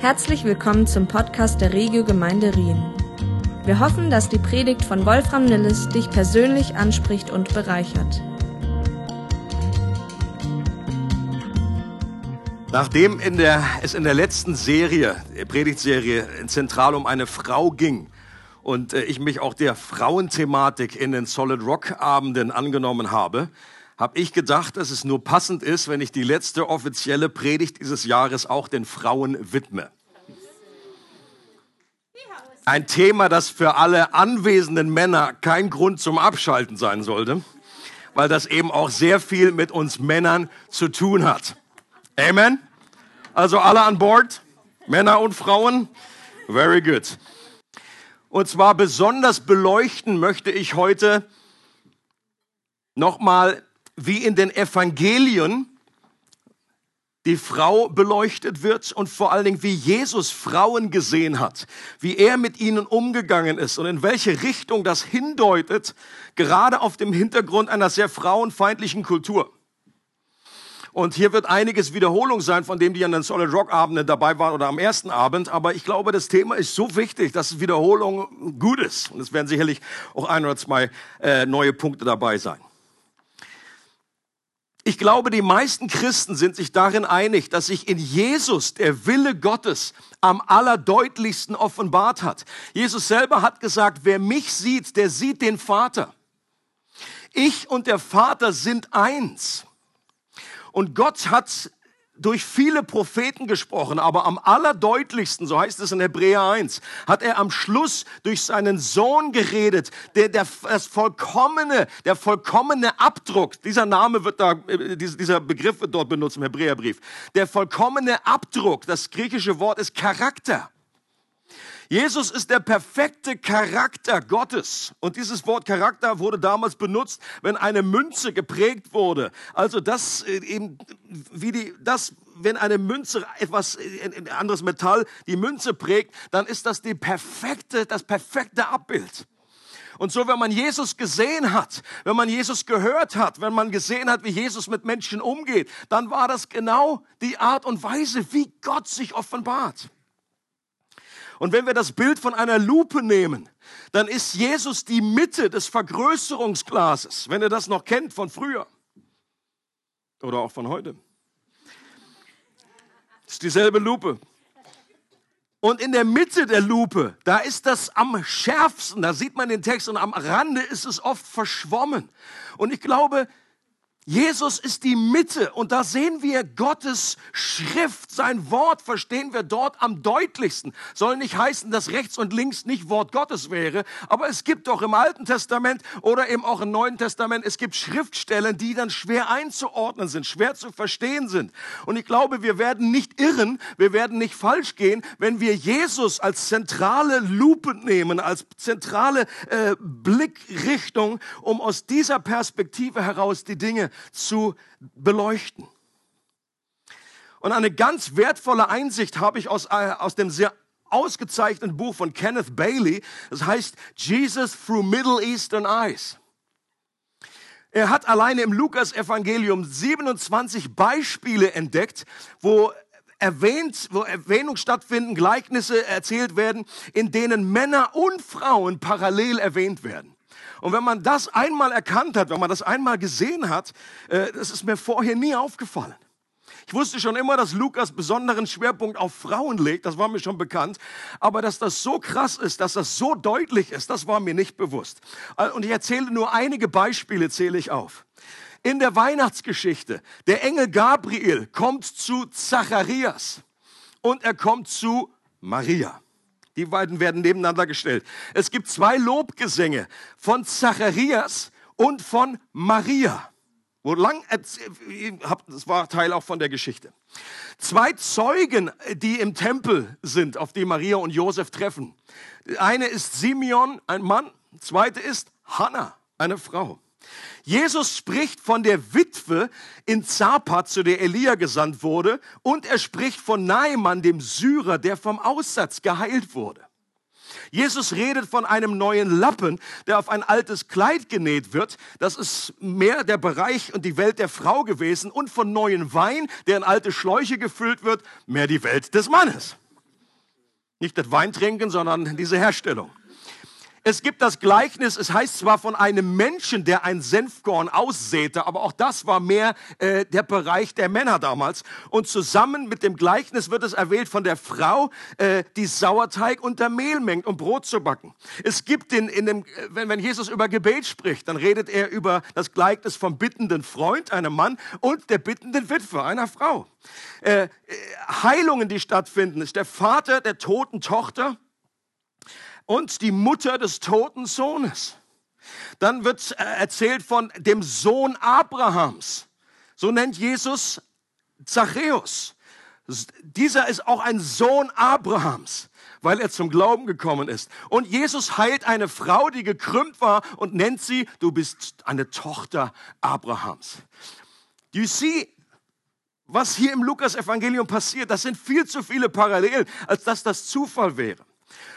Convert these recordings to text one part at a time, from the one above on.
Herzlich willkommen zum Podcast der Regio Gemeinde Rien. Wir hoffen, dass die Predigt von Wolfram Nilles dich persönlich anspricht und bereichert. Nachdem in der, es in der letzten Serie, Predigtserie, zentral um eine Frau ging und äh, ich mich auch der Frauenthematik in den Solid Rock Abenden angenommen habe, habe ich gedacht, dass es nur passend ist, wenn ich die letzte offizielle Predigt dieses Jahres auch den Frauen widme. Ein Thema, das für alle anwesenden Männer kein Grund zum Abschalten sein sollte, weil das eben auch sehr viel mit uns Männern zu tun hat. Amen? Also alle an Bord, Männer und Frauen? Very good. Und zwar besonders beleuchten möchte ich heute nochmal wie in den Evangelien die Frau beleuchtet wird und vor allen Dingen, wie Jesus Frauen gesehen hat, wie er mit ihnen umgegangen ist und in welche Richtung das hindeutet, gerade auf dem Hintergrund einer sehr frauenfeindlichen Kultur. Und hier wird einiges Wiederholung sein von dem, die an den Solid Rock Abenden dabei waren oder am ersten Abend. Aber ich glaube, das Thema ist so wichtig, dass Wiederholung gut ist. Und es werden sicherlich auch ein oder zwei äh, neue Punkte dabei sein. Ich glaube, die meisten Christen sind sich darin einig, dass sich in Jesus der Wille Gottes am allerdeutlichsten offenbart hat. Jesus selber hat gesagt, wer mich sieht, der sieht den Vater. Ich und der Vater sind eins. Und Gott hat durch viele Propheten gesprochen, aber am allerdeutlichsten, so heißt es in Hebräer 1, hat er am Schluss durch seinen Sohn geredet, der, der das vollkommene, der vollkommene Abdruck, dieser Name wird da, äh, dieser Begriff wird dort benutzt im Hebräerbrief, der vollkommene Abdruck, das griechische Wort ist Charakter. Jesus ist der perfekte Charakter Gottes. Und dieses Wort Charakter wurde damals benutzt, wenn eine Münze geprägt wurde. Also das äh, eben, wie die, das, wenn eine Münze etwas, ein anderes Metall die Münze prägt, dann ist das die perfekte, das perfekte Abbild. Und so, wenn man Jesus gesehen hat, wenn man Jesus gehört hat, wenn man gesehen hat, wie Jesus mit Menschen umgeht, dann war das genau die Art und Weise, wie Gott sich offenbart. Und wenn wir das Bild von einer Lupe nehmen, dann ist Jesus die Mitte des Vergrößerungsglases, wenn ihr das noch kennt von früher oder auch von heute. Das ist dieselbe Lupe. Und in der Mitte der Lupe, da ist das am schärfsten, da sieht man den Text und am Rande ist es oft verschwommen. Und ich glaube, Jesus ist die Mitte und da sehen wir Gottes Schrift, sein Wort verstehen wir dort am deutlichsten. Soll nicht heißen, dass rechts und links nicht Wort Gottes wäre, aber es gibt doch im Alten Testament oder eben auch im Neuen Testament, es gibt Schriftstellen, die dann schwer einzuordnen sind, schwer zu verstehen sind. Und ich glaube, wir werden nicht irren, wir werden nicht falsch gehen, wenn wir Jesus als zentrale Lupe nehmen, als zentrale äh, Blickrichtung, um aus dieser Perspektive heraus die Dinge zu beleuchten. Und eine ganz wertvolle Einsicht habe ich aus, äh, aus dem sehr ausgezeichneten Buch von Kenneth Bailey. Das heißt Jesus through Middle Eastern Eyes. Er hat alleine im Lukas-Evangelium 27 Beispiele entdeckt, wo erwähnt, wo Erwähnung stattfinden, Gleichnisse erzählt werden, in denen Männer und Frauen parallel erwähnt werden. Und wenn man das einmal erkannt hat, wenn man das einmal gesehen hat, äh, das ist mir vorher nie aufgefallen. Ich wusste schon immer, dass Lukas besonderen Schwerpunkt auf Frauen legt, das war mir schon bekannt. Aber dass das so krass ist, dass das so deutlich ist, das war mir nicht bewusst. Äh, und ich erzähle nur einige Beispiele, zähle ich auf. In der Weihnachtsgeschichte, der Engel Gabriel kommt zu Zacharias und er kommt zu Maria. Die beiden werden nebeneinander gestellt. Es gibt zwei Lobgesänge von Zacharias und von Maria. Wo lang, das war Teil auch von der Geschichte. Zwei Zeugen, die im Tempel sind, auf die Maria und Josef treffen. Eine ist Simeon, ein Mann. Zweite ist Hannah, eine Frau. Jesus spricht von der Witwe in Zapat, zu der Elia gesandt wurde, und er spricht von Naaman, dem Syrer, der vom Aussatz geheilt wurde. Jesus redet von einem neuen Lappen, der auf ein altes Kleid genäht wird. Das ist mehr der Bereich und die Welt der Frau gewesen und von neuen Wein, der in alte Schläuche gefüllt wird, mehr die Welt des Mannes. Nicht das Wein trinken, sondern diese Herstellung. Es gibt das Gleichnis, es heißt zwar von einem Menschen, der ein Senfkorn aussäte, aber auch das war mehr äh, der Bereich der Männer damals. Und zusammen mit dem Gleichnis wird es erwählt von der Frau, äh, die Sauerteig unter Mehl mengt, um Brot zu backen. Es gibt den, in dem, wenn, wenn Jesus über Gebet spricht, dann redet er über das Gleichnis vom bittenden Freund, einem Mann, und der bittenden Witwe, einer Frau. Äh, äh Heilungen, die stattfinden, ist der Vater der toten Tochter und die Mutter des toten Sohnes. Dann wird äh, erzählt von dem Sohn Abrahams. So nennt Jesus Zachäus. Dieser ist auch ein Sohn Abrahams, weil er zum Glauben gekommen ist. Und Jesus heilt eine Frau, die gekrümmt war und nennt sie, du bist eine Tochter Abrahams. You see, was hier im Lukas-Evangelium passiert, das sind viel zu viele Parallelen, als dass das Zufall wäre.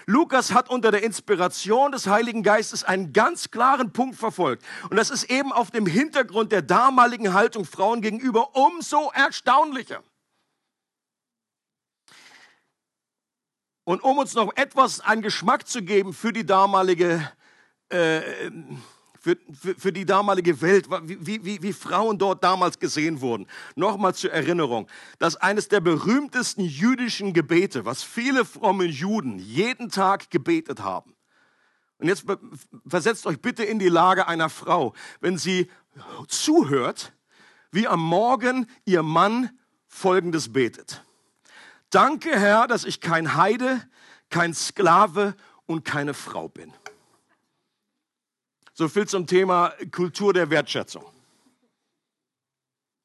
Lukas hat unter der Inspiration des Heiligen Geistes einen ganz klaren Punkt verfolgt. Und das ist eben auf dem Hintergrund der damaligen Haltung Frauen gegenüber umso erstaunlicher. Und um uns noch etwas einen Geschmack zu geben für die damalige äh, für, für, für die damalige Welt, wie, wie, wie Frauen dort damals gesehen wurden. Nochmal zur Erinnerung, dass eines der berühmtesten jüdischen Gebete, was viele fromme Juden jeden Tag gebetet haben. Und jetzt versetzt euch bitte in die Lage einer Frau, wenn sie zuhört, wie am Morgen ihr Mann Folgendes betet. Danke, Herr, dass ich kein Heide, kein Sklave und keine Frau bin. So viel zum Thema Kultur der Wertschätzung.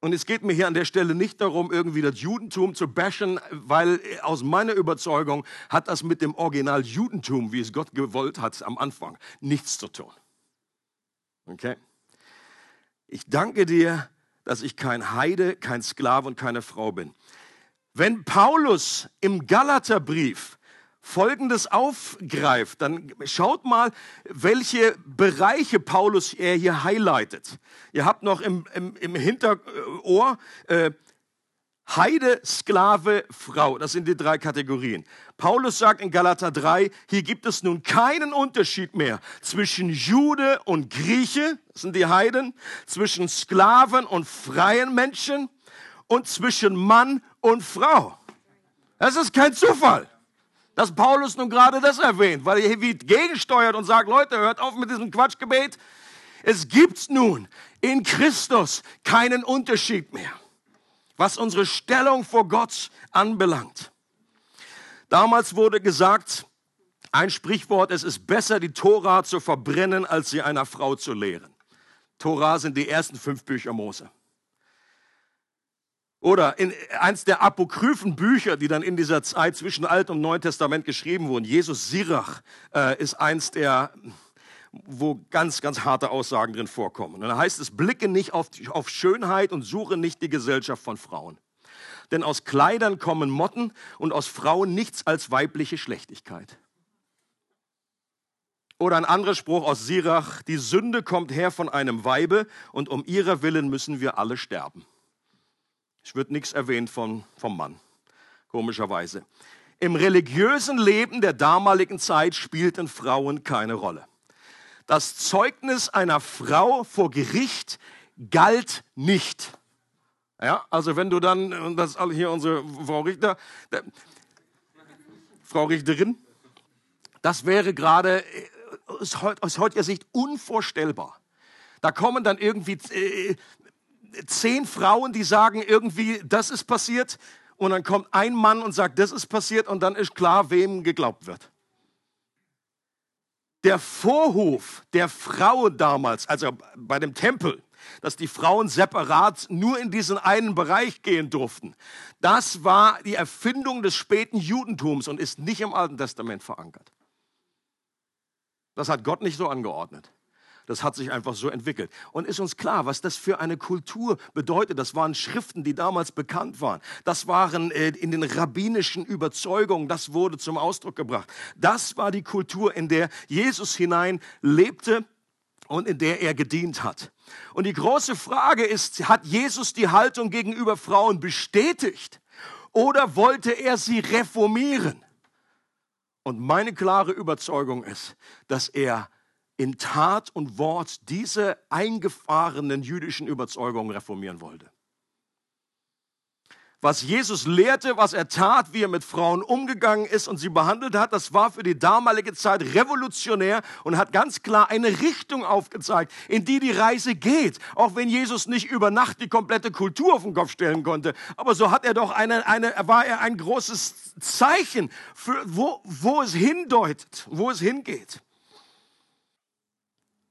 Und es geht mir hier an der Stelle nicht darum, irgendwie das Judentum zu bashen, weil aus meiner Überzeugung hat das mit dem Original Judentum, wie es Gott gewollt hat, am Anfang nichts zu tun. Okay? Ich danke dir, dass ich kein Heide, kein Sklave und keine Frau bin. Wenn Paulus im Galaterbrief Folgendes aufgreift, dann schaut mal, welche Bereiche Paulus er hier highlightet. Ihr habt noch im, im, im Hinterohr äh, Heide, Sklave, Frau. Das sind die drei Kategorien. Paulus sagt in Galater 3, hier gibt es nun keinen Unterschied mehr zwischen Jude und Grieche, das sind die Heiden, zwischen Sklaven und freien Menschen und zwischen Mann und Frau. Das ist kein Zufall dass Paulus nun gerade das erwähnt, weil er wie gegensteuert und sagt, Leute, hört auf mit diesem Quatschgebet. Es gibt nun in Christus keinen Unterschied mehr, was unsere Stellung vor Gott anbelangt. Damals wurde gesagt, ein Sprichwort, es ist besser, die Tora zu verbrennen, als sie einer Frau zu lehren. Tora sind die ersten fünf Bücher Mose. Oder in eins der apokryphen Bücher, die dann in dieser Zeit zwischen Alt und Neuen Testament geschrieben wurden, Jesus Sirach äh, ist eins der, wo ganz, ganz harte Aussagen drin vorkommen. Und da heißt es, blicke nicht auf, auf Schönheit und suche nicht die Gesellschaft von Frauen. Denn aus Kleidern kommen Motten und aus Frauen nichts als weibliche Schlechtigkeit. Oder ein anderer Spruch aus Sirach, die Sünde kommt her von einem Weibe und um ihrer Willen müssen wir alle sterben. Es wird nichts erwähnt von, vom Mann, komischerweise. Im religiösen Leben der damaligen Zeit spielten Frauen keine Rolle. Das Zeugnis einer Frau vor Gericht galt nicht. Ja, also wenn du dann, das ist hier unsere Frau Richter, der, Frau Richterin, das wäre gerade aus heutiger Sicht unvorstellbar. Da kommen dann irgendwie äh, zehn Frauen, die sagen irgendwie, das ist passiert. Und dann kommt ein Mann und sagt, das ist passiert. Und dann ist klar, wem geglaubt wird. Der Vorhof der Frauen damals, also bei dem Tempel, dass die Frauen separat nur in diesen einen Bereich gehen durften. Das war die Erfindung des späten Judentums und ist nicht im Alten Testament verankert. Das hat Gott nicht so angeordnet. Das hat sich einfach so entwickelt. Und ist uns klar, was das für eine Kultur bedeutet. Das waren Schriften, die damals bekannt waren. Das waren äh, in den rabbinischen Überzeugungen, das wurde zum Ausdruck gebracht. Das war die Kultur, in der Jesus hinein lebte und in der er gedient hat. Und die große Frage ist, hat Jesus die Haltung gegenüber Frauen bestätigt oder wollte er sie reformieren? Und meine klare Überzeugung ist, dass er in Tat und Wort diese eingefahrenen jüdischen Überzeugungen reformieren wollte was Jesus lehrte, was er tat, wie er mit Frauen umgegangen ist und sie behandelt hat, das war für die damalige Zeit revolutionär und hat ganz klar eine Richtung aufgezeigt, in die die Reise geht. Auch wenn Jesus nicht über Nacht die komplette Kultur auf den Kopf stellen konnte, aber so hat er doch eine, eine war er ein großes Zeichen für wo, wo es hindeutet, wo es hingeht.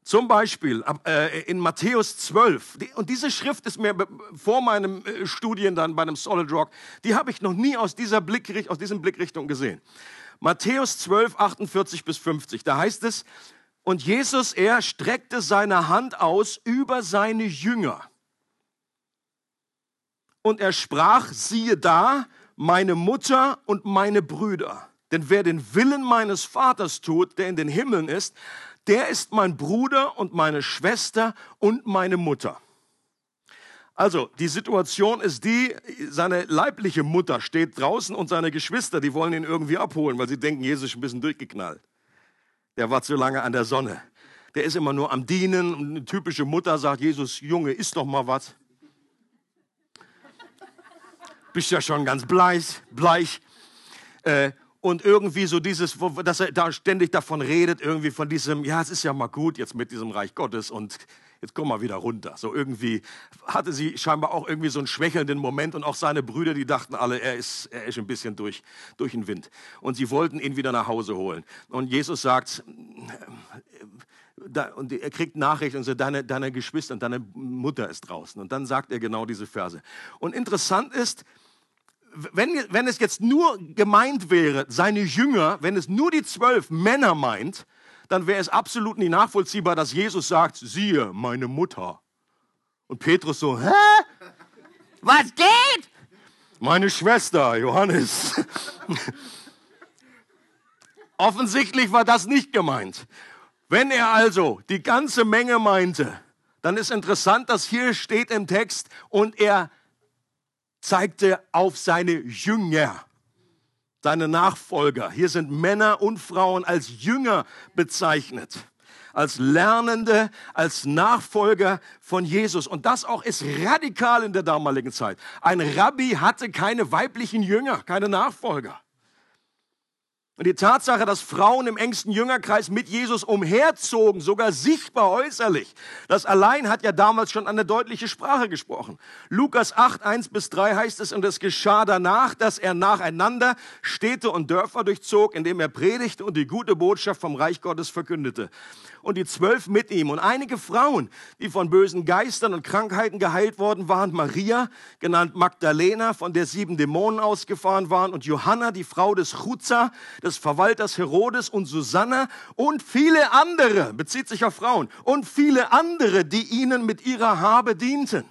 Zum Beispiel äh, in Matthäus 12. Und diese Schrift ist mir vor meinem äh, Studien dann bei einem Solid Rock, die habe ich noch nie aus dieser Blickrichtung, aus diesem Blickrichtung gesehen. Matthäus 12, 48 bis 50. Da heißt es, und Jesus, er streckte seine Hand aus über seine Jünger. Und er sprach, siehe da, meine Mutter und meine Brüder. Denn wer den Willen meines Vaters tut, der in den Himmeln ist, der ist mein Bruder und meine Schwester und meine Mutter. Also, die Situation ist die, seine leibliche Mutter steht draußen und seine Geschwister, die wollen ihn irgendwie abholen, weil sie denken, Jesus ist ein bisschen durchgeknallt. Der war zu lange an der Sonne. Der ist immer nur am Dienen und eine typische Mutter sagt, Jesus, Junge, isst doch mal was. Bist ja schon ganz bleich, bleich. Äh, und irgendwie so dieses, dass er da ständig davon redet, irgendwie von diesem, ja, es ist ja mal gut jetzt mit diesem Reich Gottes und jetzt komm mal wieder runter. So irgendwie hatte sie scheinbar auch irgendwie so einen schwächelnden Moment und auch seine Brüder, die dachten alle, er ist, er ist ein bisschen durch, durch den Wind. Und sie wollten ihn wieder nach Hause holen. Und Jesus sagt, da, und er kriegt Nachricht und sagt, deine, deine Geschwister und deine Mutter ist draußen. Und dann sagt er genau diese Verse. Und interessant ist, wenn, wenn es jetzt nur gemeint wäre, seine Jünger, wenn es nur die zwölf Männer meint, dann wäre es absolut nicht nachvollziehbar, dass Jesus sagt, siehe, meine Mutter. Und Petrus so, hä? Was geht? Meine Schwester, Johannes. Offensichtlich war das nicht gemeint. Wenn er also die ganze Menge meinte, dann ist interessant, dass hier steht im Text, und er zeigte auf seine Jünger, seine Nachfolger. Hier sind Männer und Frauen als Jünger bezeichnet, als Lernende, als Nachfolger von Jesus. Und das auch ist radikal in der damaligen Zeit. Ein Rabbi hatte keine weiblichen Jünger, keine Nachfolger. Und die Tatsache, dass Frauen im engsten Jüngerkreis mit Jesus umherzogen, sogar sichtbar äußerlich, das allein hat ja damals schon eine deutliche Sprache gesprochen. Lukas 8, 1 bis 3 heißt es, und es geschah danach, dass er nacheinander Städte und Dörfer durchzog, indem er predigte und die gute Botschaft vom Reich Gottes verkündete und die zwölf mit ihm und einige Frauen, die von bösen Geistern und Krankheiten geheilt worden waren. Maria, genannt Magdalena, von der sieben Dämonen ausgefahren waren und Johanna, die Frau des Chuza, des Verwalters Herodes und Susanna und viele andere, bezieht sich auf Frauen, und viele andere, die ihnen mit ihrer Habe dienten.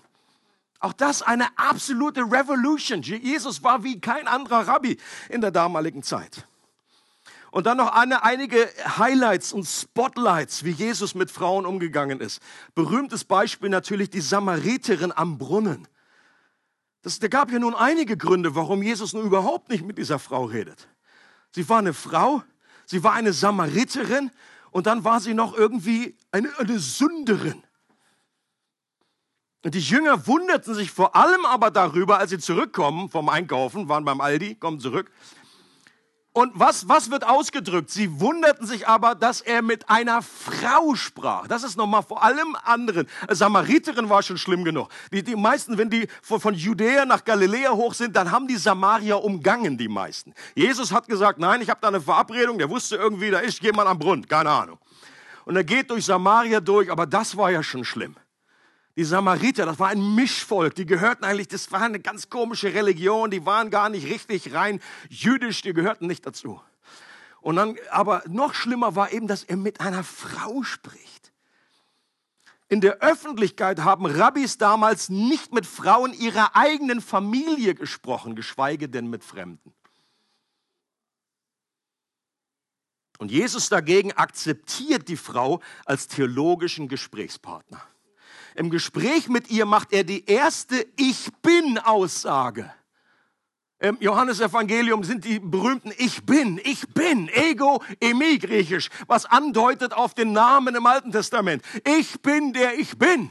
Auch das eine absolute Revolution. Jesus war wie kein anderer Rabbi in der damaligen Zeit. Und dann noch eine, einige Highlights und Spotlights, wie Jesus mit Frauen umgegangen ist. Berühmtes Beispiel natürlich die Samariterin am Brunnen. Das, da gab ja nun einige Gründe, warum Jesus nun überhaupt nicht mit dieser Frau redet. Sie war eine Frau, sie war eine Samariterin und dann war sie noch irgendwie eine, eine Sünderin. Und die Jünger wunderten sich vor allem aber darüber, als sie zurückkommen vom Einkaufen, waren beim Aldi, kommen zurück, und was, was wird ausgedrückt? Sie wunderten sich aber, dass er mit einer Frau sprach. Das ist nochmal vor allem anderen. Samariterin war schon schlimm genug. Die, die meisten, wenn die von, von Judäa nach Galiläa hoch sind, dann haben die Samarier umgangen, die meisten. Jesus hat gesagt, nein, ich habe da eine Verabredung. Der wusste irgendwie, da ist jemand am Brunnen. Keine Ahnung. Und er geht durch Samaria durch, aber das war ja schon schlimm. Die Samariter, das war ein Mischvolk, die gehörten eigentlich, das war eine ganz komische Religion, die waren gar nicht richtig rein jüdisch, die gehörten nicht dazu. Und dann, aber noch schlimmer war eben, dass er mit einer Frau spricht. In der Öffentlichkeit haben Rabbis damals nicht mit Frauen ihrer eigenen Familie gesprochen, geschweige denn mit Fremden. Und Jesus dagegen akzeptiert die Frau als theologischen Gesprächspartner. Im Gespräch mit ihr macht er die erste Ich bin Aussage. im Johannesevangelium sind die berühmten Ich bin, ich bin, ego, emi griechisch, was andeutet auf den Namen im Alten Testament. Ich bin der ich bin.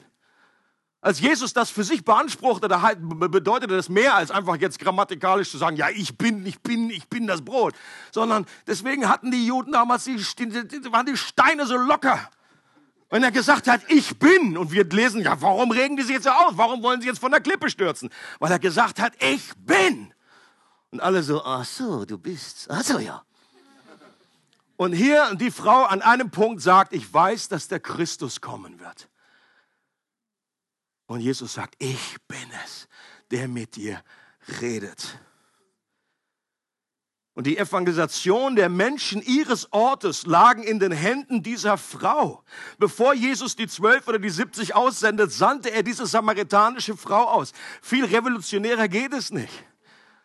Als Jesus das für sich beanspruchte, da halt bedeutete das mehr als einfach jetzt grammatikalisch zu sagen, ja, ich bin, ich bin, ich bin das Brot. Sondern deswegen hatten die Juden damals, die, waren die Steine so locker. Wenn er gesagt hat, ich bin, und wir lesen, ja, warum regen die sich jetzt auf? Warum wollen sie jetzt von der Klippe stürzen? Weil er gesagt hat, ich bin. Und alle so, ach so, du bist, ach so, ja. Und hier die Frau an einem Punkt sagt, ich weiß, dass der Christus kommen wird. Und Jesus sagt, ich bin es, der mit dir redet. Und die Evangelisation der Menschen ihres Ortes lagen in den Händen dieser Frau. Bevor Jesus die zwölf oder die siebzig aussendet, sandte er diese samaritanische Frau aus. Viel revolutionärer geht es nicht.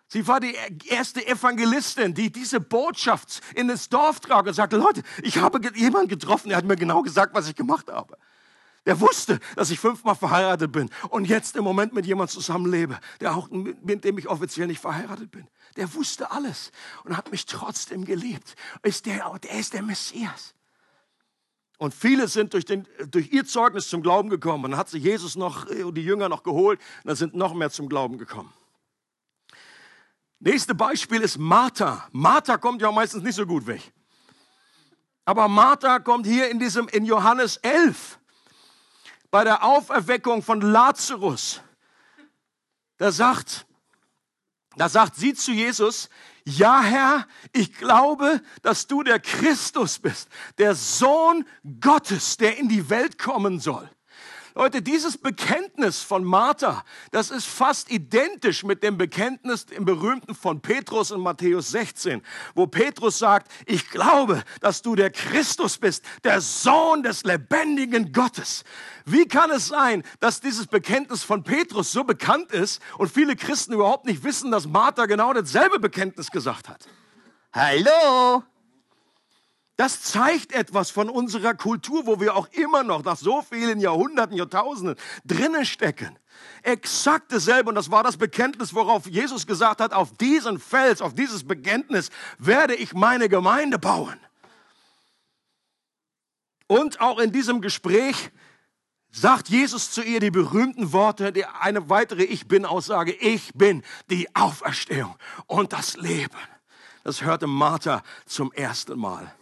Sie war die erste Evangelistin, die diese Botschaft in das Dorf trug und sagte, Leute, ich habe jemanden getroffen, der hat mir genau gesagt, was ich gemacht habe. Der wusste, dass ich fünfmal verheiratet bin und jetzt im Moment mit jemandem zusammenlebe, der auch, mit dem ich offiziell nicht verheiratet bin. Der wusste alles und hat mich trotzdem geliebt. Ist der, der ist der Messias. Und viele sind durch, den, durch ihr Zeugnis zum Glauben gekommen. Und dann hat sie Jesus noch, und die Jünger noch geholt. Und dann sind noch mehr zum Glauben gekommen. Nächste Beispiel ist Martha. Martha kommt ja meistens nicht so gut weg. Aber Martha kommt hier in diesem, in Johannes 11 bei der Auferweckung von Lazarus, da sagt, da sagt sie zu Jesus, ja Herr, ich glaube, dass du der Christus bist, der Sohn Gottes, der in die Welt kommen soll. Leute, dieses Bekenntnis von Martha, das ist fast identisch mit dem Bekenntnis im berühmten von Petrus in Matthäus 16, wo Petrus sagt, ich glaube, dass du der Christus bist, der Sohn des lebendigen Gottes. Wie kann es sein, dass dieses Bekenntnis von Petrus so bekannt ist und viele Christen überhaupt nicht wissen, dass Martha genau dasselbe Bekenntnis gesagt hat? Hallo? Das zeigt etwas von unserer Kultur, wo wir auch immer noch nach so vielen Jahrhunderten, Jahrtausenden drinnen stecken. Exakt dasselbe, und das war das Bekenntnis, worauf Jesus gesagt hat, auf diesen Fels, auf dieses Bekenntnis werde ich meine Gemeinde bauen. Und auch in diesem Gespräch sagt Jesus zu ihr die berühmten Worte, die eine weitere Ich bin-Aussage, ich bin die Auferstehung und das Leben. Das hörte Martha zum ersten Mal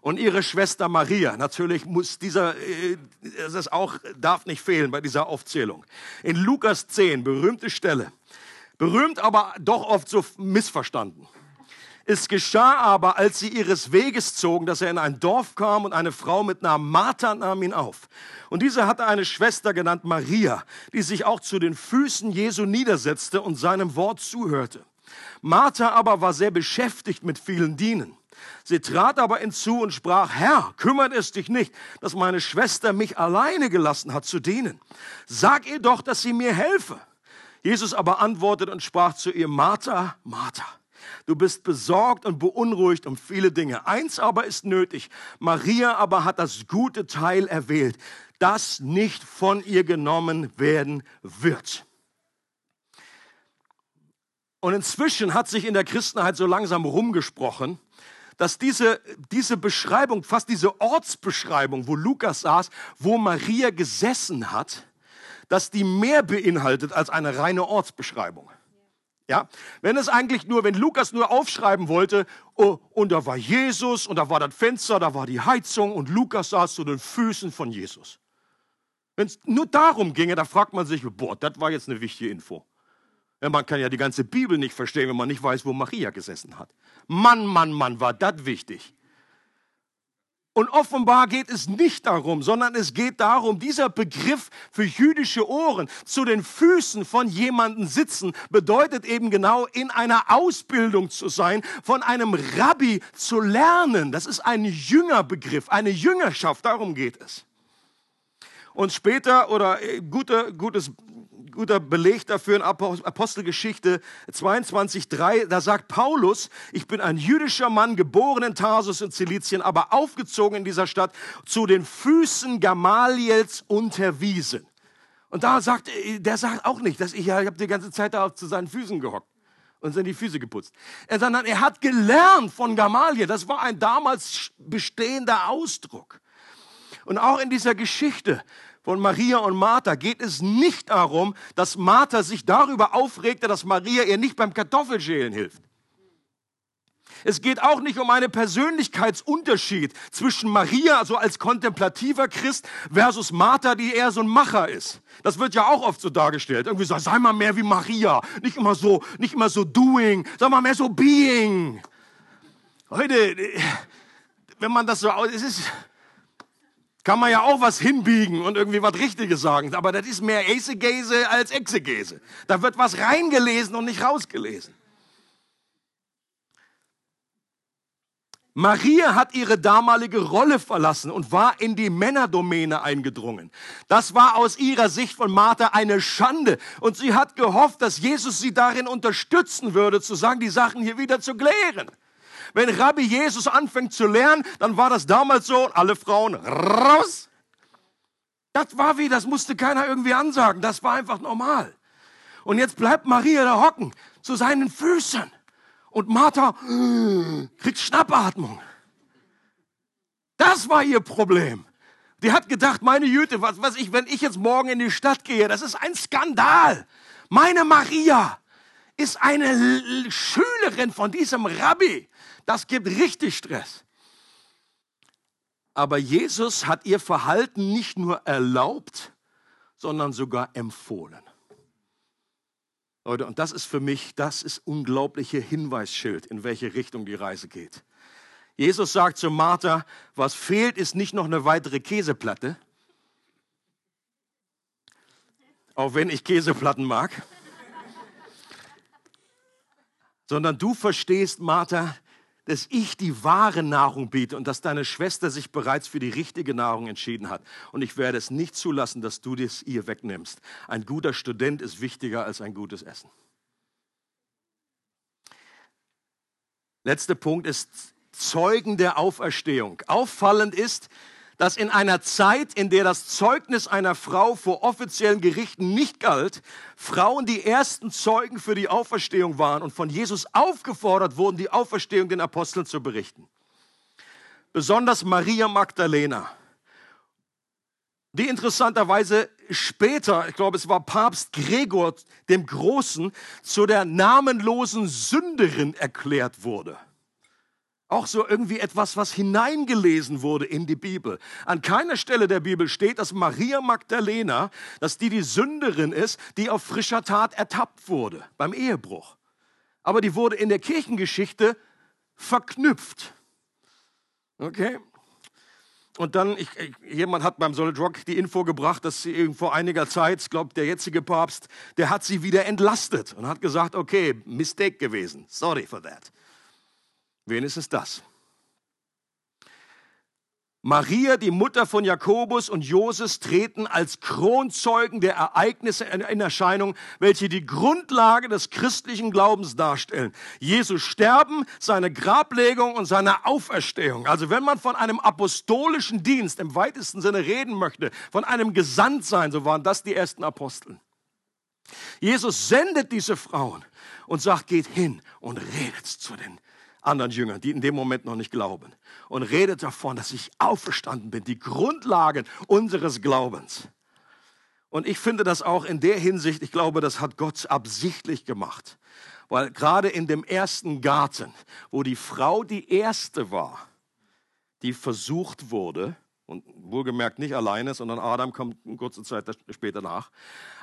und ihre Schwester Maria. Natürlich muss dieser, äh, das auch, darf nicht fehlen bei dieser Aufzählung. In Lukas 10, berühmte Stelle. Berühmt, aber doch oft so missverstanden. Es geschah aber, als sie ihres Weges zogen, dass er in ein Dorf kam und eine Frau mit Namen Martha nahm ihn auf. Und diese hatte eine Schwester genannt Maria, die sich auch zu den Füßen Jesu niedersetzte und seinem Wort zuhörte. Martha aber war sehr beschäftigt mit vielen Dienen. Sie trat aber hinzu und sprach, Herr, kümmert es dich nicht, dass meine Schwester mich alleine gelassen hat zu dienen. Sag ihr doch, dass sie mir helfe. Jesus aber antwortet und sprach zu ihr, Martha, Martha, du bist besorgt und beunruhigt um viele Dinge. Eins aber ist nötig. Maria aber hat das gute Teil erwählt, das nicht von ihr genommen werden wird. Und inzwischen hat sich in der Christenheit so langsam rumgesprochen, dass diese, diese Beschreibung, fast diese Ortsbeschreibung, wo Lukas saß, wo Maria gesessen hat, dass die mehr beinhaltet als eine reine Ortsbeschreibung. Ja, wenn es eigentlich nur, wenn Lukas nur aufschreiben wollte, oh, und da war Jesus und da war das Fenster, da war die Heizung und Lukas saß zu den Füßen von Jesus. Wenn es nur darum ginge, da fragt man sich, boah, das war jetzt eine wichtige Info. Man kann ja die ganze Bibel nicht verstehen, wenn man nicht weiß, wo Maria gesessen hat. Mann, Mann, Mann, war das wichtig. Und offenbar geht es nicht darum, sondern es geht darum, dieser Begriff für jüdische Ohren zu den Füßen von jemandem sitzen, bedeutet eben genau in einer Ausbildung zu sein, von einem Rabbi zu lernen. Das ist ein Jüngerbegriff, eine Jüngerschaft, darum geht es. Und später, oder äh, gute, gutes guter Beleg dafür in Apostelgeschichte 22,3. Da sagt Paulus, ich bin ein jüdischer Mann, geboren in Tarsus in Zilizien, aber aufgezogen in dieser Stadt, zu den Füßen Gamaliels unterwiesen. Und da sagt, der sagt auch nicht, dass ich, ich habe die ganze Zeit da zu seinen Füßen gehockt. und sind die Füße geputzt. Sondern er hat gelernt von Gamaliel. Das war ein damals bestehender Ausdruck. Und auch in dieser Geschichte von Maria und Martha geht es nicht darum, dass Martha sich darüber aufregte, dass Maria ihr nicht beim Kartoffelschälen hilft. Es geht auch nicht um einen Persönlichkeitsunterschied zwischen Maria, also als kontemplativer Christ, versus Martha, die eher so ein Macher ist. Das wird ja auch oft so dargestellt. Irgendwie so, sei mal mehr wie Maria. Nicht immer so, nicht immer so doing, sei mal mehr so being. Heute, wenn man das so aus, es ist, kann man ja auch was hinbiegen und irgendwie was Richtiges sagen. Aber das ist mehr Exegese als Exegese. Da wird was reingelesen und nicht rausgelesen. Maria hat ihre damalige Rolle verlassen und war in die Männerdomäne eingedrungen. Das war aus ihrer Sicht von Martha eine Schande. Und sie hat gehofft, dass Jesus sie darin unterstützen würde, zu sagen, die Sachen hier wieder zu klären. Wenn Rabbi Jesus anfängt zu lernen, dann war das damals so, alle Frauen raus. Das war wie, das musste keiner irgendwie ansagen. Das war einfach normal. Und jetzt bleibt Maria da hocken, zu seinen Füßen. Und Martha kriegt Schnappatmung. Das war ihr Problem. Die hat gedacht, meine Jüte, was weiß ich, wenn ich jetzt morgen in die Stadt gehe, das ist ein Skandal. Meine Maria ist eine Schülerin von diesem Rabbi. Das gibt richtig Stress. Aber Jesus hat ihr Verhalten nicht nur erlaubt, sondern sogar empfohlen. Leute, und das ist für mich, das ist unglaubliche Hinweisschild, in welche Richtung die Reise geht. Jesus sagt zu Martha, was fehlt, ist nicht noch eine weitere Käseplatte, auch wenn ich Käseplatten mag, sondern du verstehst, Martha, dass ich die wahre Nahrung biete und dass deine Schwester sich bereits für die richtige Nahrung entschieden hat. Und ich werde es nicht zulassen, dass du das ihr wegnimmst. Ein guter Student ist wichtiger als ein gutes Essen. Letzter Punkt ist Zeugen der Auferstehung. Auffallend ist, dass in einer Zeit, in der das Zeugnis einer Frau vor offiziellen Gerichten nicht galt, Frauen die ersten Zeugen für die Auferstehung waren und von Jesus aufgefordert wurden, die Auferstehung den Aposteln zu berichten. Besonders Maria Magdalena, die interessanterweise später, ich glaube es war Papst Gregor dem Großen, zu der namenlosen Sünderin erklärt wurde. Auch so irgendwie etwas, was hineingelesen wurde in die Bibel. An keiner Stelle der Bibel steht, dass Maria Magdalena, dass die die Sünderin ist, die auf frischer Tat ertappt wurde beim Ehebruch. Aber die wurde in der Kirchengeschichte verknüpft. Okay? Und dann, ich, ich, jemand hat beim Solid Rock die Info gebracht, dass sie vor einiger Zeit, ich glaube, der jetzige Papst, der hat sie wieder entlastet und hat gesagt, okay, Mistake gewesen. Sorry for that. Wen ist es das? Maria, die Mutter von Jakobus und Joses, treten als Kronzeugen der Ereignisse in Erscheinung, welche die Grundlage des christlichen Glaubens darstellen. Jesus Sterben, seine Grablegung und seine Auferstehung. Also wenn man von einem apostolischen Dienst im weitesten Sinne reden möchte, von einem Gesandtsein, so waren das die ersten Aposteln. Jesus sendet diese Frauen und sagt, geht hin und redet zu den anderen Jüngern, die in dem Moment noch nicht glauben. Und redet davon, dass ich auferstanden bin, die Grundlagen unseres Glaubens. Und ich finde das auch in der Hinsicht, ich glaube, das hat Gott absichtlich gemacht. Weil gerade in dem ersten Garten, wo die Frau die erste war, die versucht wurde, und wohlgemerkt nicht alleine, sondern Adam kommt kurze Zeit später nach.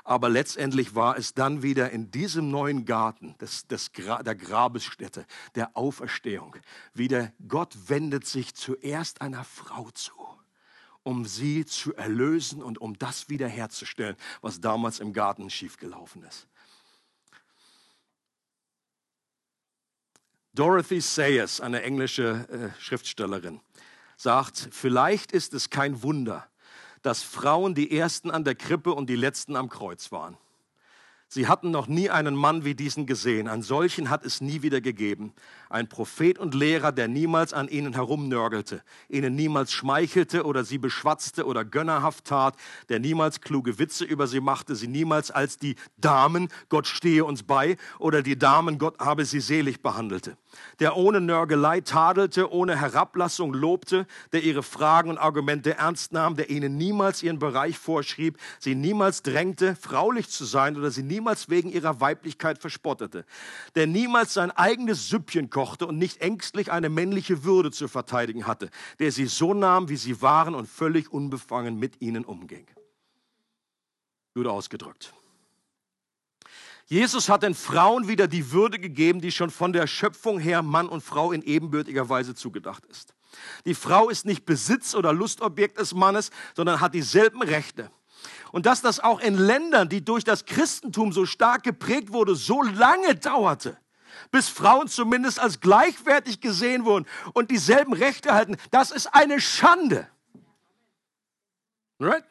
Aber letztendlich war es dann wieder in diesem neuen Garten des, des, der Grabesstätte, der Auferstehung, wieder Gott wendet sich zuerst einer Frau zu, um sie zu erlösen und um das wiederherzustellen, was damals im Garten schiefgelaufen ist. Dorothy Sayers, eine englische äh, Schriftstellerin, sagt, vielleicht ist es kein Wunder, dass Frauen die ersten an der Krippe und die letzten am Kreuz waren. Sie hatten noch nie einen Mann wie diesen gesehen. Einen solchen hat es nie wieder gegeben. Ein Prophet und Lehrer, der niemals an ihnen herumnörgelte, ihnen niemals schmeichelte oder sie beschwatzte oder gönnerhaft tat, der niemals kluge Witze über sie machte, sie niemals als die Damen, Gott stehe uns bei, oder die Damen, Gott habe sie selig behandelte. Der ohne Nörgelei tadelte, ohne Herablassung lobte, der ihre Fragen und Argumente ernst nahm, der ihnen niemals ihren Bereich vorschrieb, sie niemals drängte, fraulich zu sein oder sie niemals wegen ihrer Weiblichkeit verspottete, der niemals sein eigenes Süppchen kochte und nicht ängstlich eine männliche Würde zu verteidigen hatte, der sie so nahm, wie sie waren und völlig unbefangen mit ihnen umging. Gut ausgedrückt. Jesus hat den Frauen wieder die Würde gegeben, die schon von der Schöpfung her Mann und Frau in ebenbürtiger Weise zugedacht ist. Die Frau ist nicht Besitz oder Lustobjekt des Mannes, sondern hat dieselben Rechte. Und dass das auch in Ländern, die durch das Christentum so stark geprägt wurde, so lange dauerte, bis Frauen zumindest als gleichwertig gesehen wurden und dieselben Rechte halten, das ist eine Schande. Right?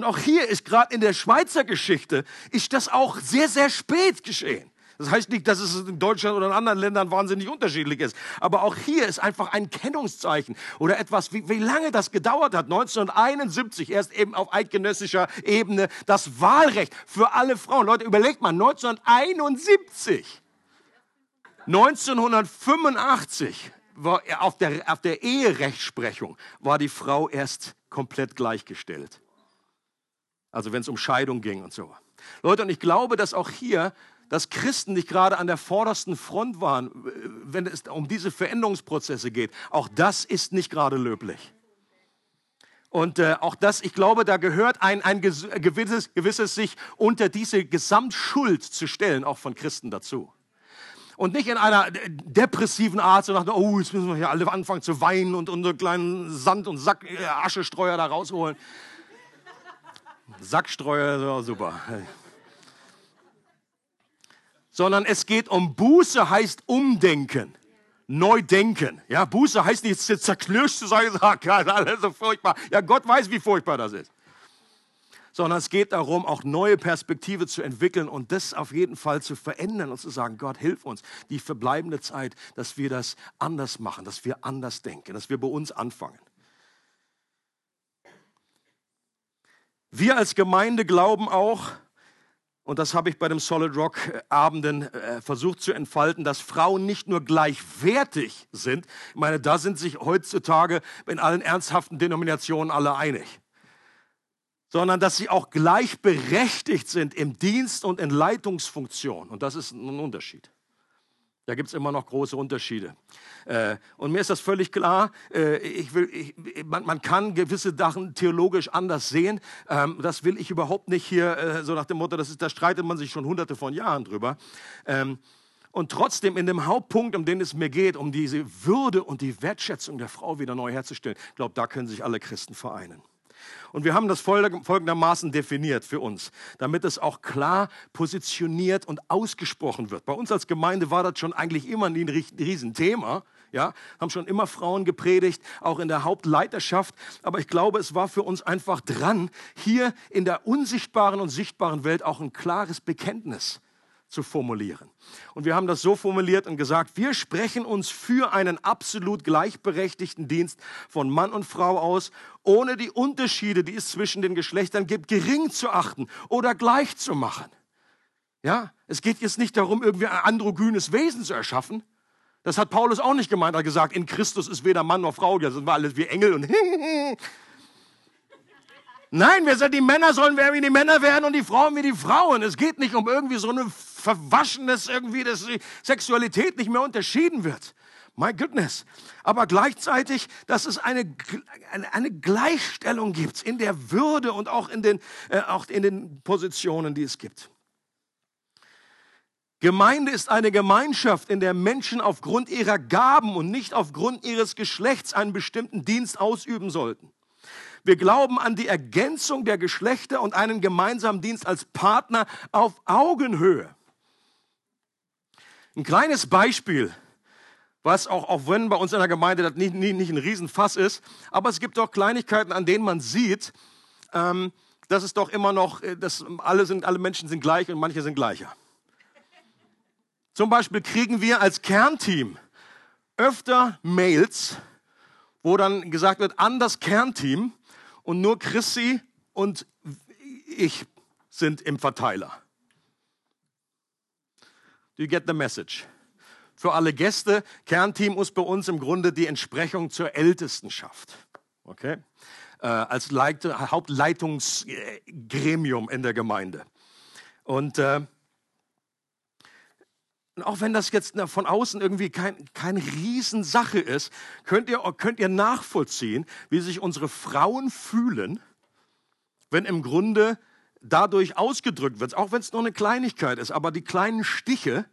Und auch hier ist gerade in der Schweizer Geschichte, ist das auch sehr, sehr spät geschehen. Das heißt nicht, dass es in Deutschland oder in anderen Ländern wahnsinnig unterschiedlich ist. Aber auch hier ist einfach ein Kennungszeichen oder etwas, wie, wie lange das gedauert hat. 1971 erst eben auf eidgenössischer Ebene das Wahlrecht für alle Frauen. Leute, überlegt mal, 1971. 1985 war auf der, auf der Eherechtsprechung war die Frau erst komplett gleichgestellt. Also wenn es um Scheidung ging und so. Leute, und ich glaube, dass auch hier dass Christen nicht gerade an der vordersten Front waren, wenn es um diese Veränderungsprozesse geht. Auch das ist nicht gerade löblich. Und äh, auch das, ich glaube, da gehört ein, ein gewisses, gewisses sich unter diese Gesamtschuld zu stellen, auch von Christen dazu. Und nicht in einer depressiven Art, so nach, oh, jetzt müssen wir hier alle anfangen zu weinen und unsere kleinen Sand- und Sack, äh, Aschestreuer da rausholen. Sackstreuer, super sondern es geht um Buße, heißt umdenken. Neu denken. Ja, Buße heißt nicht zerknirscht zu sagen, alles so furchtbar. Ja, Gott weiß, wie furchtbar das ist. Sondern es geht darum, auch neue Perspektive zu entwickeln und das auf jeden Fall zu verändern und zu sagen, Gott, hilf uns, die verbleibende Zeit, dass wir das anders machen, dass wir anders denken, dass wir bei uns anfangen. Wir als Gemeinde glauben auch, und das habe ich bei dem Solid Rock Abenden äh, versucht zu entfalten, dass Frauen nicht nur gleichwertig sind. Ich meine, da sind sich heutzutage in allen ernsthaften Denominationen alle einig. Sondern dass sie auch gleichberechtigt sind im Dienst und in Leitungsfunktion. Und das ist ein Unterschied. Da gibt es immer noch große Unterschiede. Äh, und mir ist das völlig klar, äh, ich will, ich, man, man, kann gewisse Sachen theologisch anders sehen. Ähm, das will ich überhaupt nicht hier äh, so nach dem Motto, das ist, da streitet man sich schon hunderte von Jahren drüber. Ähm, und trotzdem in dem Hauptpunkt, um den es mir geht, um diese Würde und die Wertschätzung der Frau wieder neu herzustellen, glaube, da können sich alle Christen vereinen. Und wir haben das folgendermaßen definiert für uns, damit es auch klar positioniert und ausgesprochen wird. Bei uns als Gemeinde war das schon eigentlich immer ein Riesenthema. Ja, haben schon immer Frauen gepredigt, auch in der Hauptleiterschaft. Aber ich glaube, es war für uns einfach dran, hier in der unsichtbaren und sichtbaren Welt auch ein klares Bekenntnis zu formulieren. Und wir haben das so formuliert und gesagt, wir sprechen uns für einen absolut gleichberechtigten Dienst von Mann und Frau aus, ohne die Unterschiede, die es zwischen den Geschlechtern gibt, gering zu achten oder gleich zu machen. Ja, es geht jetzt nicht darum, irgendwie ein androgynes Wesen zu erschaffen. Das hat Paulus auch nicht gemeint. Er hat gesagt, in Christus ist weder Mann noch Frau. Das sind wir alles wie Engel und Nein, wir sind die Männer sollen wie die Männer werden und die Frauen wie die Frauen. Es geht nicht um irgendwie so eine Verwaschenes, irgendwie, dass die Sexualität nicht mehr unterschieden wird. My goodness. Aber gleichzeitig, dass es eine, eine, eine Gleichstellung gibt in der Würde und auch in, den, äh, auch in den Positionen, die es gibt. Gemeinde ist eine Gemeinschaft, in der Menschen aufgrund ihrer Gaben und nicht aufgrund ihres Geschlechts einen bestimmten Dienst ausüben sollten. Wir glauben an die Ergänzung der Geschlechter und einen gemeinsamen Dienst als Partner auf Augenhöhe. Ein kleines Beispiel, was auch, auch wenn bei uns in der Gemeinde das nicht, nicht, nicht ein Riesenfass ist, aber es gibt auch Kleinigkeiten, an denen man sieht, ähm, das ist doch immer noch, äh, das, alle, sind, alle Menschen sind gleich und manche sind gleicher. Zum Beispiel kriegen wir als Kernteam öfter Mails, wo dann gesagt wird, an das Kernteam und nur Chrissy und ich sind im Verteiler. You get the message? Für alle Gäste, Kernteam ist bei uns im Grunde die Entsprechung zur Ältestenschaft. Okay? Äh, als Leit Hauptleitungsgremium in der Gemeinde. Und äh, auch wenn das jetzt von außen irgendwie kein, keine Riesensache ist, könnt ihr, könnt ihr nachvollziehen, wie sich unsere Frauen fühlen, wenn im Grunde dadurch ausgedrückt wird, auch wenn es nur eine Kleinigkeit ist, aber die kleinen Stiche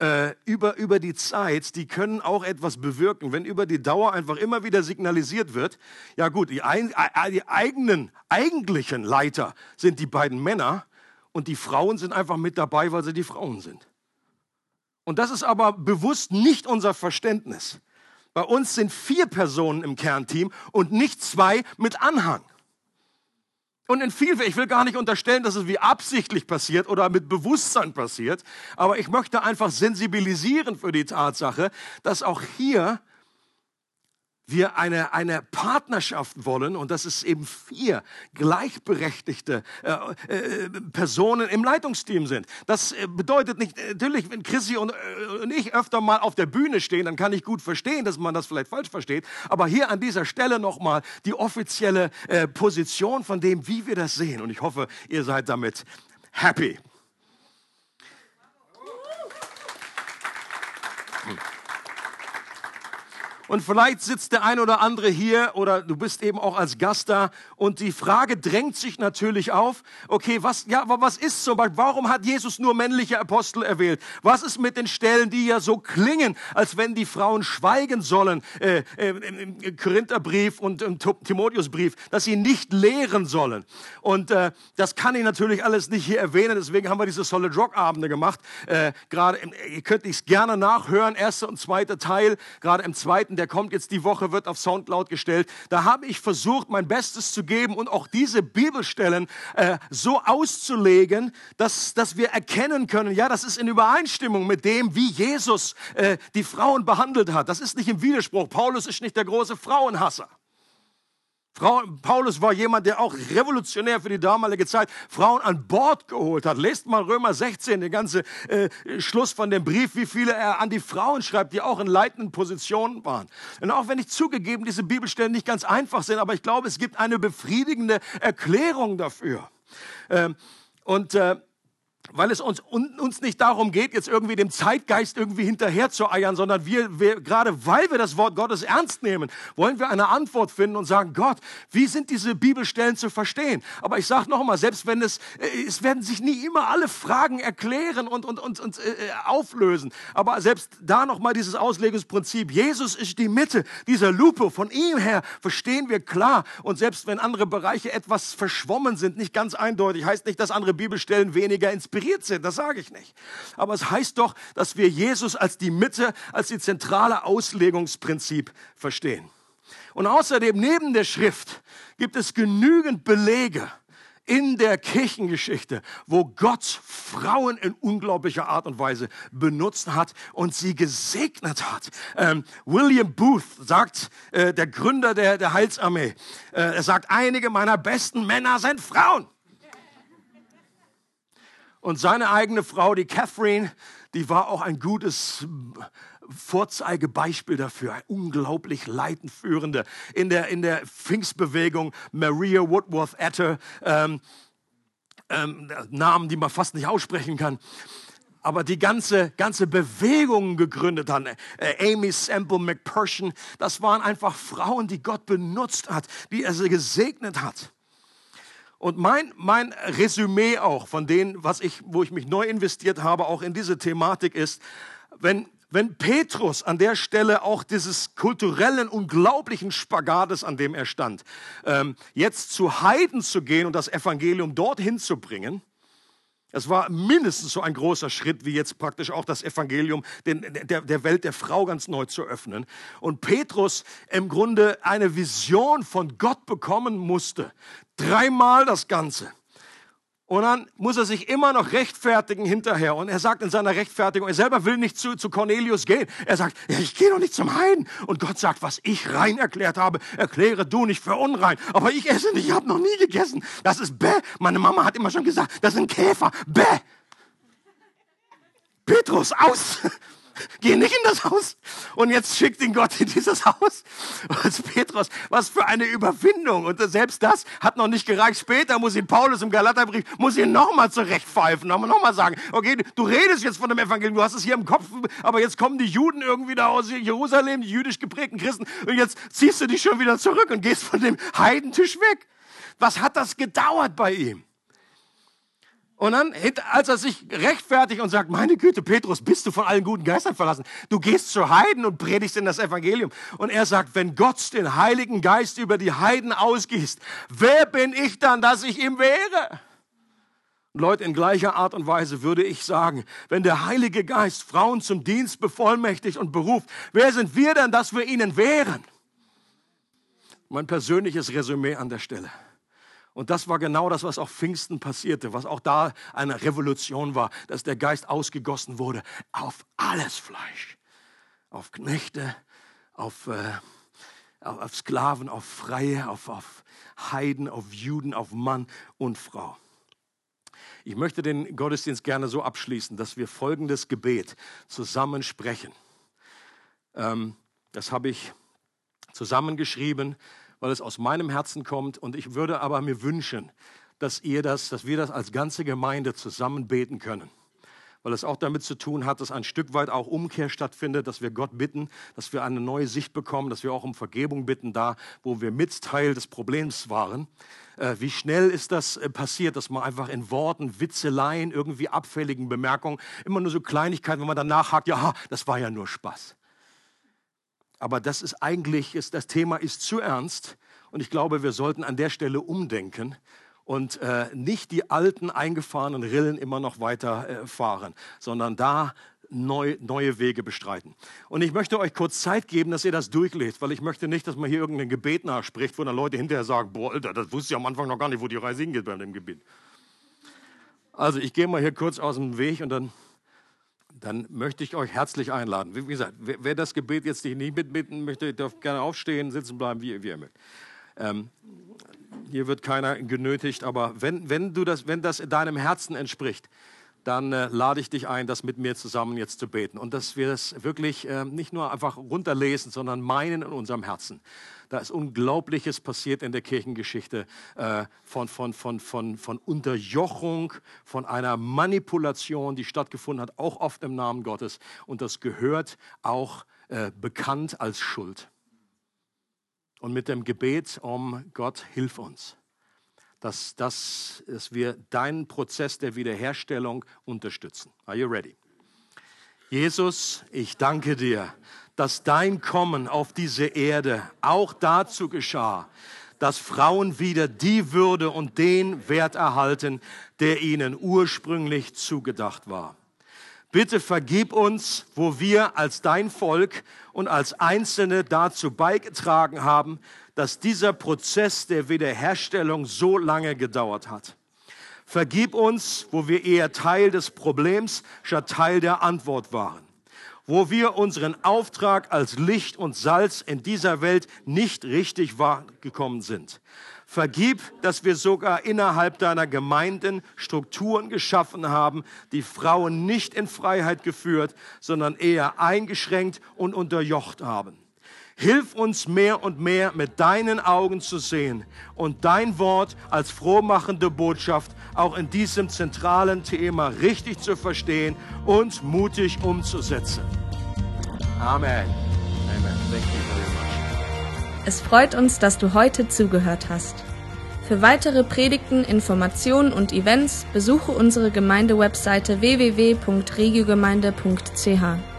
äh, über, über die Zeit, die können auch etwas bewirken. Wenn über die Dauer einfach immer wieder signalisiert wird, ja gut, die, ein, die eigenen, eigentlichen Leiter sind die beiden Männer und die Frauen sind einfach mit dabei, weil sie die Frauen sind. Und das ist aber bewusst nicht unser Verständnis. Bei uns sind vier Personen im Kernteam und nicht zwei mit Anhang. Und in viel, ich will gar nicht unterstellen, dass es wie absichtlich passiert oder mit Bewusstsein passiert, aber ich möchte einfach sensibilisieren für die Tatsache, dass auch hier wir eine, eine Partnerschaft wollen und dass es eben vier gleichberechtigte äh, äh, Personen im Leitungsteam sind. Das äh, bedeutet nicht, natürlich, wenn Chrissy und, äh, und ich öfter mal auf der Bühne stehen, dann kann ich gut verstehen, dass man das vielleicht falsch versteht. Aber hier an dieser Stelle nochmal die offizielle äh, Position von dem, wie wir das sehen. Und ich hoffe, ihr seid damit happy. Hm. Und vielleicht sitzt der ein oder andere hier oder du bist eben auch als Gast da und die Frage drängt sich natürlich auf, okay, was, ja, was ist zum Beispiel, warum hat Jesus nur männliche Apostel erwählt? Was ist mit den Stellen, die ja so klingen, als wenn die Frauen schweigen sollen, äh, äh, im Korintherbrief und im Timotheusbrief, dass sie nicht lehren sollen? Und äh, das kann ich natürlich alles nicht hier erwähnen, deswegen haben wir diese Solid Rock Abende gemacht. Äh, gerade, ihr könnt es gerne nachhören, erster und zweiter Teil, gerade im zweiten der kommt jetzt die Woche, wird auf Soundcloud gestellt. Da habe ich versucht, mein Bestes zu geben und auch diese Bibelstellen äh, so auszulegen, dass, dass wir erkennen können, ja, das ist in Übereinstimmung mit dem, wie Jesus äh, die Frauen behandelt hat. Das ist nicht im Widerspruch. Paulus ist nicht der große Frauenhasser. Frau, Paulus war jemand, der auch revolutionär für die damalige Zeit Frauen an Bord geholt hat. Lest mal Römer 16, den ganzen äh, Schluss von dem Brief, wie viele er an die Frauen schreibt, die auch in leitenden Positionen waren. Und auch wenn ich zugegeben diese Bibelstellen nicht ganz einfach sind, aber ich glaube, es gibt eine befriedigende Erklärung dafür. Ähm, und äh, weil es uns, uns nicht darum geht, jetzt irgendwie dem Zeitgeist irgendwie hinterher zu eiern, sondern wir, wir, gerade weil wir das Wort Gottes ernst nehmen, wollen wir eine Antwort finden und sagen, Gott, wie sind diese Bibelstellen zu verstehen? Aber ich sage noch einmal, selbst wenn es, äh, es werden sich nie immer alle Fragen erklären und, und, und, und äh, auflösen. Aber selbst da noch mal dieses Auslegungsprinzip, Jesus ist die Mitte dieser Lupe, von ihm her verstehen wir klar. Und selbst wenn andere Bereiche etwas verschwommen sind, nicht ganz eindeutig, heißt nicht, dass andere Bibelstellen weniger inspirieren inspiriert sind, das sage ich nicht. Aber es heißt doch, dass wir Jesus als die Mitte, als die zentrale Auslegungsprinzip verstehen. Und außerdem, neben der Schrift, gibt es genügend Belege, in der Kirchengeschichte, wo Gott Frauen in unglaublicher Art und Weise benutzt hat und sie gesegnet hat. Ähm, William Booth sagt, äh, der Gründer der, der Heilsarmee, äh, er sagt, einige meiner besten Männer sind Frauen. Und seine eigene Frau, die Catherine, die war auch ein gutes Vorzeigebeispiel dafür, ein unglaublich leitenführende in der, in der Pfingstbewegung, Maria Woodworth Etter, ähm, ähm, Namen, die man fast nicht aussprechen kann aber die ganze, ganze Bewegung gegründet hat. Äh, Amy Semple McPherson, das waren einfach Frauen, die Gott benutzt hat, die er gesegnet hat. Und mein, mein Resümee auch von denen, was ich, wo ich mich neu investiert habe, auch in diese Thematik ist, wenn, wenn Petrus an der Stelle auch dieses kulturellen, unglaublichen Spagates, an dem er stand, ähm, jetzt zu Heiden zu gehen und das Evangelium dorthin zu bringen, Es war mindestens so ein großer Schritt, wie jetzt praktisch auch das Evangelium den, der, der Welt der Frau ganz neu zu öffnen. Und Petrus im Grunde eine Vision von Gott bekommen musste. Dreimal das Ganze. Und dann muss er sich immer noch rechtfertigen hinterher. Und er sagt in seiner Rechtfertigung, er selber will nicht zu, zu Cornelius gehen. Er sagt, ich gehe doch nicht zum Heiden. Und Gott sagt, was ich rein erklärt habe, erkläre du nicht für unrein. Aber ich esse nicht, ich habe noch nie gegessen. Das ist bäh. Meine Mama hat immer schon gesagt, das sind Käfer. Bäh. Petrus, aus. Geh nicht in das Haus. Und jetzt schickt ihn Gott in dieses Haus. Was Petrus, was für eine Überwindung. Und selbst das hat noch nicht gereicht. Später muss ihn Paulus im Galaterbrief, muss ihn nochmal zurechtpfeifen. Nochmal sagen, okay, du redest jetzt von dem Evangelium, du hast es hier im Kopf, aber jetzt kommen die Juden irgendwie da aus Jerusalem, die jüdisch geprägten Christen. Und jetzt ziehst du dich schon wieder zurück und gehst von dem Heidentisch weg. Was hat das gedauert bei ihm? Und dann, als er sich rechtfertigt und sagt, meine Güte, Petrus, bist du von allen guten Geistern verlassen? Du gehst zu Heiden und predigst in das Evangelium. Und er sagt, wenn Gott den Heiligen Geist über die Heiden ausgießt, wer bin ich dann, dass ich ihm wäre? Leute, in gleicher Art und Weise würde ich sagen, wenn der Heilige Geist Frauen zum Dienst bevollmächtigt und beruft, wer sind wir dann, dass wir ihnen wehren? Mein persönliches Resümee an der Stelle. Und das war genau das, was auch Pfingsten passierte, was auch da eine Revolution war, dass der Geist ausgegossen wurde auf alles Fleisch, auf Knechte, auf, äh, auf Sklaven, auf Freie, auf, auf Heiden, auf Juden, auf Mann und Frau. Ich möchte den Gottesdienst gerne so abschließen, dass wir folgendes Gebet zusammen sprechen. Ähm, das habe ich zusammengeschrieben weil es aus meinem Herzen kommt. Und ich würde aber mir wünschen, dass ihr das, dass wir das als ganze Gemeinde zusammen beten können. Weil es auch damit zu tun hat, dass ein Stück weit auch Umkehr stattfindet, dass wir Gott bitten, dass wir eine neue Sicht bekommen, dass wir auch um Vergebung bitten, da wo wir mit Teil des Problems waren. Äh, wie schnell ist das äh, passiert, dass man einfach in Worten, Witzeleien, irgendwie abfälligen Bemerkungen, immer nur so Kleinigkeiten, wenn man danach hakt, ja, das war ja nur Spaß. Aber das ist eigentlich, ist, das Thema ist zu ernst und ich glaube, wir sollten an der Stelle umdenken und äh, nicht die alten eingefahrenen Rillen immer noch weiter äh, fahren, sondern da neu, neue Wege bestreiten. Und ich möchte euch kurz Zeit geben, dass ihr das durchlest, weil ich möchte nicht, dass man hier irgendein Gebet nachspricht, wo dann Leute hinterher sagen, boah, Alter, das wusste ich am Anfang noch gar nicht, wo die Reise hingeht bei dem Gebet. Also ich gehe mal hier kurz aus dem Weg und dann dann möchte ich euch herzlich einladen. Wie gesagt, wer, das Gebet jetzt nicht mitbitten möchte, darf gerne aufstehen, sitzen bleiben, wie, wie ihr mögt. Ähm, hier wird keiner genötigt, aber wenn, wenn, du das, wenn das deinem Herzen entspricht, dann äh, lade ich dich ein, das mit mir zusammen jetzt zu beten. Und dass wir das wirklich äh, nicht nur einfach runterlesen, sondern meinen in unserem Herzen. Da ist Unglaubliches passiert in der Kirchengeschichte äh, von, von, von, von, von Unterjochung, von einer Manipulation, die stattgefunden hat, auch oft im Namen Gottes. Und das gehört auch äh, bekannt als Schuld. Und mit dem Gebet um Gott, hilf uns dass, dass, dass wir deinen Prozess der Wiederherstellung unterstützen. Are you ready? Jesus, ich danke dir, dass dein Kommen auf diese Erde auch dazu geschah, dass Frauen wieder die Würde und den Wert erhalten, der ihnen ursprünglich zugedacht war. Bitte vergib uns, wo wir als dein Volk und als Einzelne dazu beigetragen haben, dass dieser Prozess der Wiederherstellung so lange gedauert hat. Vergib uns, wo wir eher Teil des Problems statt Teil der Antwort waren wo wir unseren Auftrag als Licht und Salz in dieser Welt nicht richtig wahrgekommen sind. Vergib, dass wir sogar innerhalb deiner Gemeinden Strukturen geschaffen haben, die Frauen nicht in Freiheit geführt, sondern eher eingeschränkt und unterjocht haben. Hilf uns mehr und mehr mit deinen Augen zu sehen und dein Wort als frohmachende Botschaft auch in diesem zentralen Thema richtig zu verstehen und mutig umzusetzen. Amen. Amen. Thank you very much. Es freut uns, dass du heute zugehört hast. Für weitere Predigten, Informationen und Events besuche unsere Gemeindewebseite www.regiogemeinde.ch.